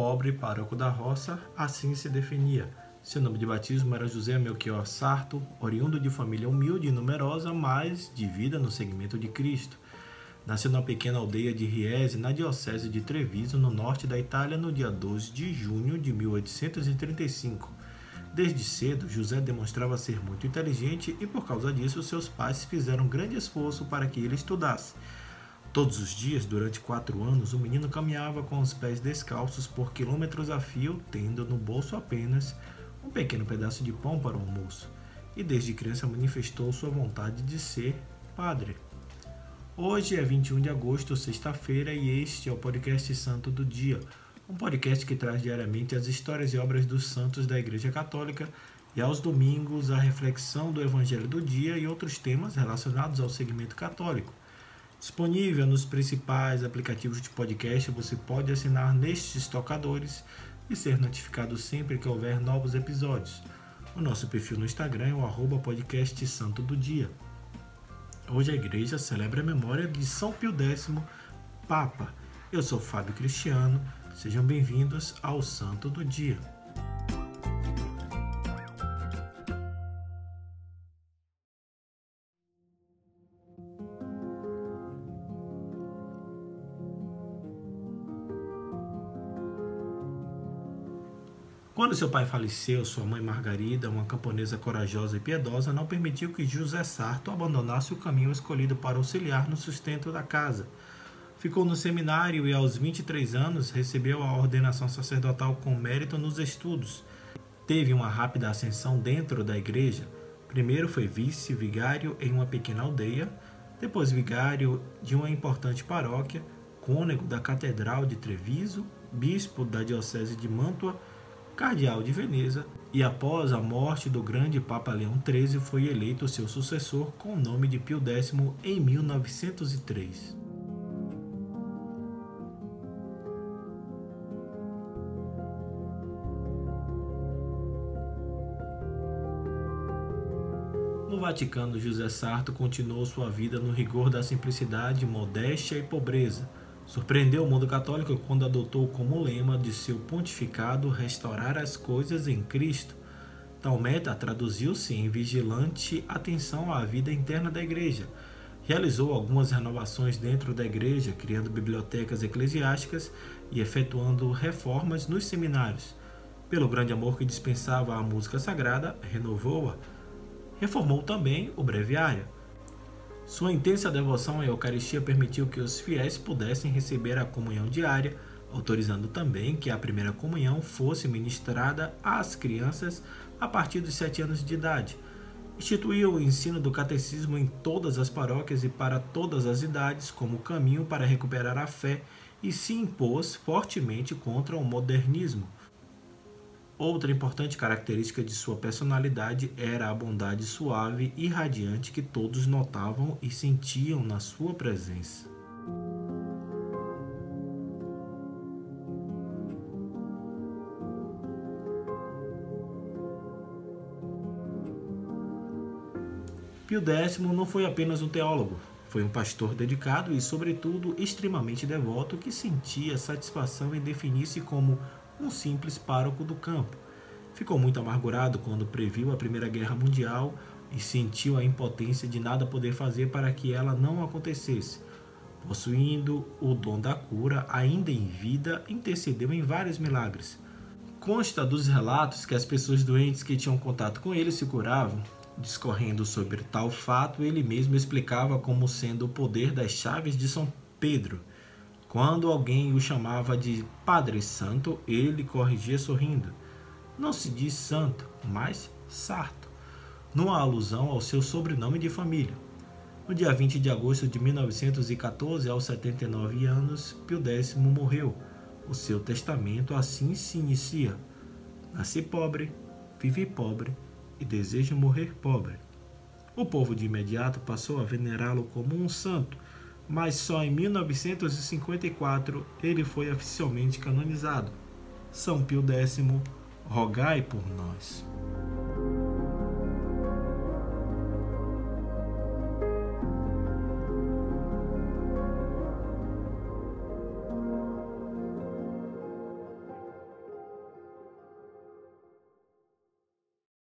pobre, pároco da roça, assim se definia. Seu nome de batismo era José Melchior Sarto, oriundo de família humilde e numerosa, mas de vida no segmento de Cristo. Nasceu na pequena aldeia de Riese, na diocese de Treviso, no norte da Itália, no dia 12 de junho de 1835. Desde cedo, José demonstrava ser muito inteligente e, por causa disso, seus pais fizeram um grande esforço para que ele estudasse. Todos os dias, durante quatro anos, o menino caminhava com os pés descalços por quilômetros a fio, tendo no bolso apenas um pequeno pedaço de pão para o almoço. E desde criança manifestou sua vontade de ser padre. Hoje é 21 de agosto, sexta-feira, e este é o podcast Santo do Dia, um podcast que traz diariamente as histórias e obras dos santos da Igreja Católica e aos domingos a reflexão do Evangelho do dia e outros temas relacionados ao segmento católico. Disponível nos principais aplicativos de podcast, você pode assinar nestes tocadores e ser notificado sempre que houver novos episódios. O nosso perfil no Instagram é o arroba podcast Santo do Dia. Hoje a igreja celebra a memória de São Pio X, Papa. Eu sou Fábio Cristiano, sejam bem-vindos ao Santo do Dia. Quando seu pai faleceu, sua mãe Margarida, uma camponesa corajosa e piedosa, não permitiu que José Sarto abandonasse o caminho escolhido para auxiliar no sustento da casa. Ficou no seminário e, aos 23 anos, recebeu a ordenação sacerdotal com mérito nos estudos. Teve uma rápida ascensão dentro da igreja. Primeiro foi vice-vigário em uma pequena aldeia, depois vigário de uma importante paróquia, cônego da Catedral de Treviso, bispo da Diocese de Mantua cardeal de Veneza, e após a morte do grande Papa Leão XIII foi eleito seu sucessor com o nome de Pio X em 1903. No Vaticano, José Sarto continuou sua vida no rigor da simplicidade, modéstia e pobreza Surpreendeu o mundo católico quando adotou como lema de seu pontificado restaurar as coisas em Cristo. Tal meta traduziu-se em vigilante atenção à vida interna da igreja. Realizou algumas renovações dentro da igreja, criando bibliotecas eclesiásticas e efetuando reformas nos seminários. Pelo grande amor que dispensava à música sagrada, renovou-a. Reformou também o breviário sua intensa devoção à Eucaristia permitiu que os fiéis pudessem receber a comunhão diária, autorizando também que a primeira comunhão fosse ministrada às crianças a partir dos sete anos de idade. Instituiu o ensino do catecismo em todas as paróquias e para todas as idades como caminho para recuperar a fé e se impôs fortemente contra o modernismo Outra importante característica de sua personalidade era a bondade suave e radiante que todos notavam e sentiam na sua presença. Pio X não foi apenas um teólogo, foi um pastor dedicado e, sobretudo, extremamente devoto que sentia satisfação em definir-se como um simples pároco do campo. Ficou muito amargurado quando previu a Primeira Guerra Mundial e sentiu a impotência de nada poder fazer para que ela não acontecesse. Possuindo o dom da cura, ainda em vida, intercedeu em vários milagres. Consta dos relatos que as pessoas doentes que tinham contato com ele se curavam. Discorrendo sobre tal fato, ele mesmo explicava como sendo o poder das chaves de São Pedro. Quando alguém o chamava de Padre Santo, ele corrigia sorrindo. Não se diz santo, mas sarto, numa alusão ao seu sobrenome de família. No dia 20 de agosto de 1914, aos 79 anos, Pio X morreu. O seu testamento assim se inicia: Nasci pobre, vivi pobre e desejo morrer pobre. O povo de imediato passou a venerá-lo como um santo mas só em 1954 ele foi oficialmente canonizado. São Pio X, rogai por nós.